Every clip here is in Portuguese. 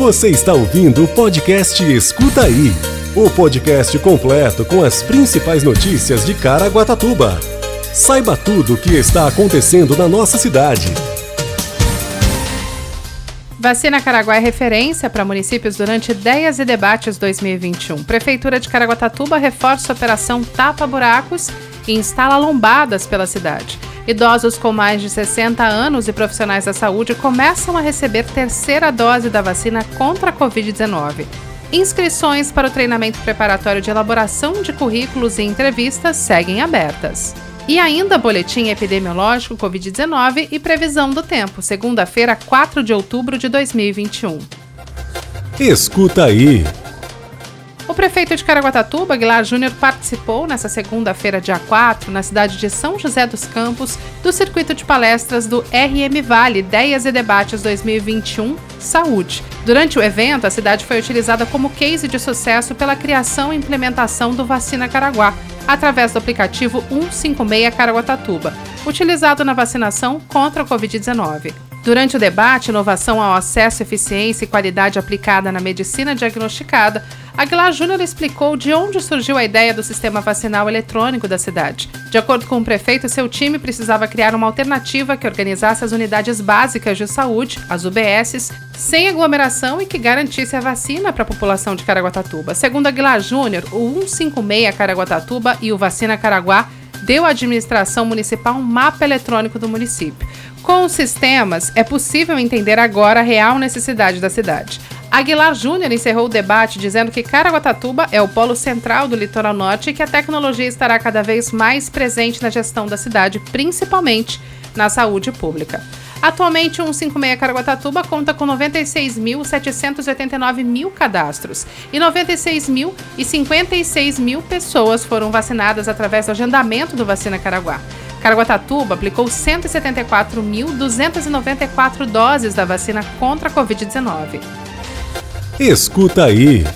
Você está ouvindo o podcast Escuta Aí o podcast completo com as principais notícias de Caraguatatuba. Saiba tudo o que está acontecendo na nossa cidade. Vacina Caraguá é referência para municípios durante ideias e debates 2021. Prefeitura de Caraguatatuba reforça a operação Tapa Buracos e instala lombadas pela cidade. Idosos com mais de 60 anos e profissionais da saúde começam a receber terceira dose da vacina contra a Covid-19. Inscrições para o treinamento preparatório de elaboração de currículos e entrevistas seguem abertas. E ainda boletim epidemiológico Covid-19 e previsão do tempo, segunda-feira, 4 de outubro de 2021. Escuta aí. Prefeito de Caraguatatuba, Aguilar Júnior, participou nesta segunda-feira, dia 4, na cidade de São José dos Campos, do circuito de palestras do RM Vale Ideias e Debates 2021 Saúde. Durante o evento, a cidade foi utilizada como case de sucesso pela criação e implementação do Vacina Caraguá, através do aplicativo 156 Caraguatatuba, utilizado na vacinação contra a Covid-19. Durante o debate Inovação ao Acesso, Eficiência e Qualidade Aplicada na Medicina Diagnosticada, Aguilar Júnior explicou de onde surgiu a ideia do sistema vacinal eletrônico da cidade. De acordo com o prefeito, seu time precisava criar uma alternativa que organizasse as unidades básicas de saúde, as UBSs, sem aglomeração e que garantisse a vacina para a população de Caraguatatuba. Segundo Aguilar Júnior, o 156 Caraguatatuba e o Vacina Caraguá deu à administração municipal um mapa eletrônico do município. Com os sistemas, é possível entender agora a real necessidade da cidade. Aguilar Júnior encerrou o debate dizendo que Caraguatatuba é o polo central do litoral norte e que a tecnologia estará cada vez mais presente na gestão da cidade, principalmente na saúde pública. Atualmente, o 156 Caraguatatuba conta com 96.789 mil cadastros e 96 mil e 56 mil pessoas foram vacinadas através do agendamento do Vacina Caraguá. Caraguatatuba aplicou 174.294 doses da vacina contra a Covid-19. Escuta aí.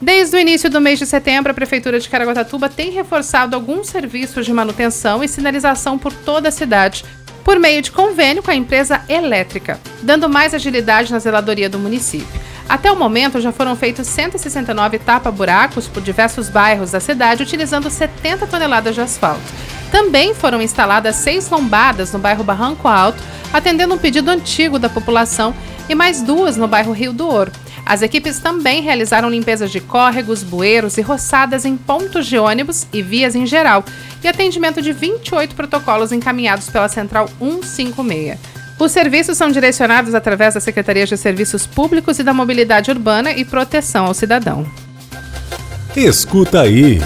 Desde o início do mês de setembro, a Prefeitura de Caraguatatuba tem reforçado alguns serviços de manutenção e sinalização por toda a cidade, por meio de convênio com a empresa elétrica, dando mais agilidade na zeladoria do município. Até o momento, já foram feitos 169 tapa-buracos por diversos bairros da cidade, utilizando 70 toneladas de asfalto. Também foram instaladas seis lombadas no bairro Barranco Alto, atendendo um pedido antigo da população, e mais duas no bairro Rio do Ouro. As equipes também realizaram limpezas de córregos, bueiros e roçadas em pontos de ônibus e vias em geral, e atendimento de 28 protocolos encaminhados pela Central 156. Os serviços são direcionados através da Secretaria de Serviços Públicos e da Mobilidade Urbana e Proteção ao Cidadão. Escuta aí.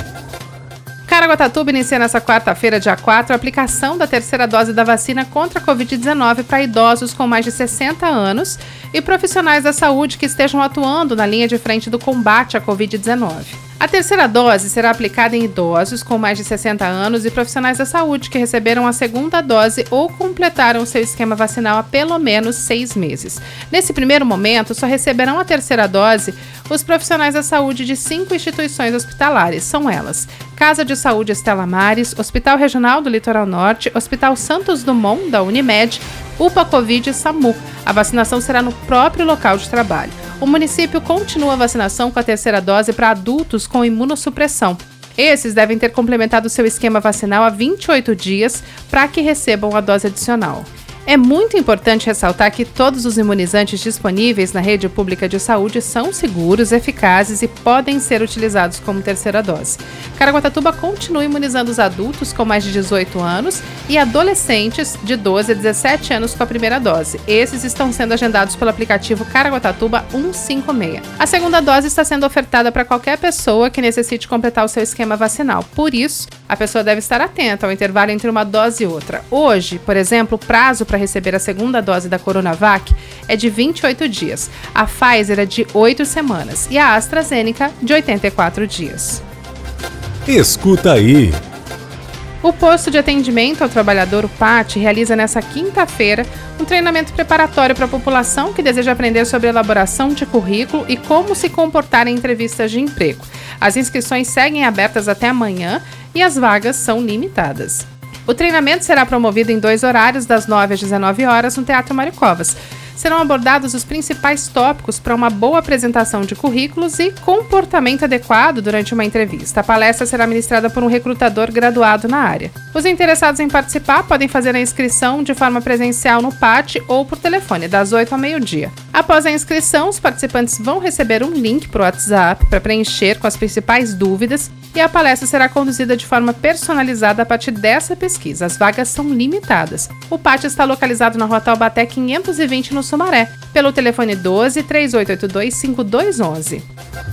Caraguatatuba inicia nesta quarta-feira, dia 4, a aplicação da terceira dose da vacina contra a Covid-19 para idosos com mais de 60 anos e profissionais da saúde que estejam atuando na linha de frente do combate à Covid-19. A terceira dose será aplicada em idosos com mais de 60 anos e profissionais da saúde que receberam a segunda dose ou completaram seu esquema vacinal há pelo menos seis meses. Nesse primeiro momento, só receberão a terceira dose os profissionais da saúde de cinco instituições hospitalares. São elas: Casa de Saúde Estela Mares, Hospital Regional do Litoral Norte, Hospital Santos Dumont, da Unimed, UPA Covid e SAMU. A vacinação será no próprio local de trabalho o município continua a vacinação com a terceira dose para adultos com imunossupressão. Esses devem ter complementado seu esquema vacinal há 28 dias para que recebam a dose adicional. É muito importante ressaltar que todos os imunizantes disponíveis na rede pública de saúde são seguros, eficazes e podem ser utilizados como terceira dose. Caraguatatuba continua imunizando os adultos com mais de 18 anos e adolescentes de 12 a 17 anos com a primeira dose. Esses estão sendo agendados pelo aplicativo Caraguatatuba 156. A segunda dose está sendo ofertada para qualquer pessoa que necessite completar o seu esquema vacinal. Por isso, a pessoa deve estar atenta ao intervalo entre uma dose e outra. Hoje, por exemplo, o prazo para receber a segunda dose da Coronavac é de 28 dias, a Pfizer é de 8 semanas e a AstraZeneca de 84 dias. Escuta aí. O posto de atendimento ao trabalhador, o PAT, realiza nesta quinta-feira um treinamento preparatório para a população que deseja aprender sobre elaboração de currículo e como se comportar em entrevistas de emprego. As inscrições seguem abertas até amanhã e as vagas são limitadas. O treinamento será promovido em dois horários, das 9 às 19 horas, no Teatro Maricovas. serão abordados os principais tópicos para uma boa apresentação de currículos e comportamento adequado durante uma entrevista. A palestra será ministrada por um recrutador graduado na área. Os interessados em participar podem fazer a inscrição de forma presencial no PAT ou por telefone, das 8 ao meio-dia. Após a inscrição, os participantes vão receber um link para o WhatsApp para preencher com as principais dúvidas e a palestra será conduzida de forma personalizada a partir dessa pesquisa. As vagas são limitadas. O pátio está localizado na Rua Taubaté 520 no Sumaré, pelo telefone 12 3882 5211.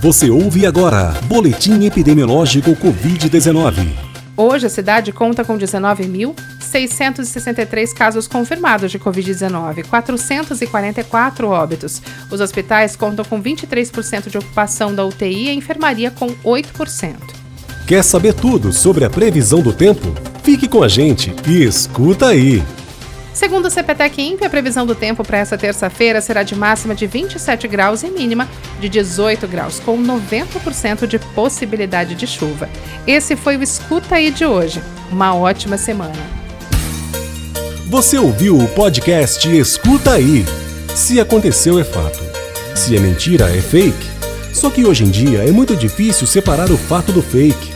Você ouve agora Boletim Epidemiológico Covid-19. Hoje a cidade conta com 19.663 casos confirmados de Covid-19, 444 óbitos. Os hospitais contam com 23% de ocupação da UTI e a enfermaria com 8%. Quer saber tudo sobre a previsão do tempo? Fique com a gente e escuta aí! Segundo o CPTEC INPE, a previsão do tempo para essa terça-feira será de máxima de 27 graus e mínima de 18 graus, com 90% de possibilidade de chuva. Esse foi o Escuta aí de hoje. Uma ótima semana. Você ouviu o podcast Escuta aí. Se aconteceu é fato. Se é mentira é fake. Só que hoje em dia é muito difícil separar o fato do fake,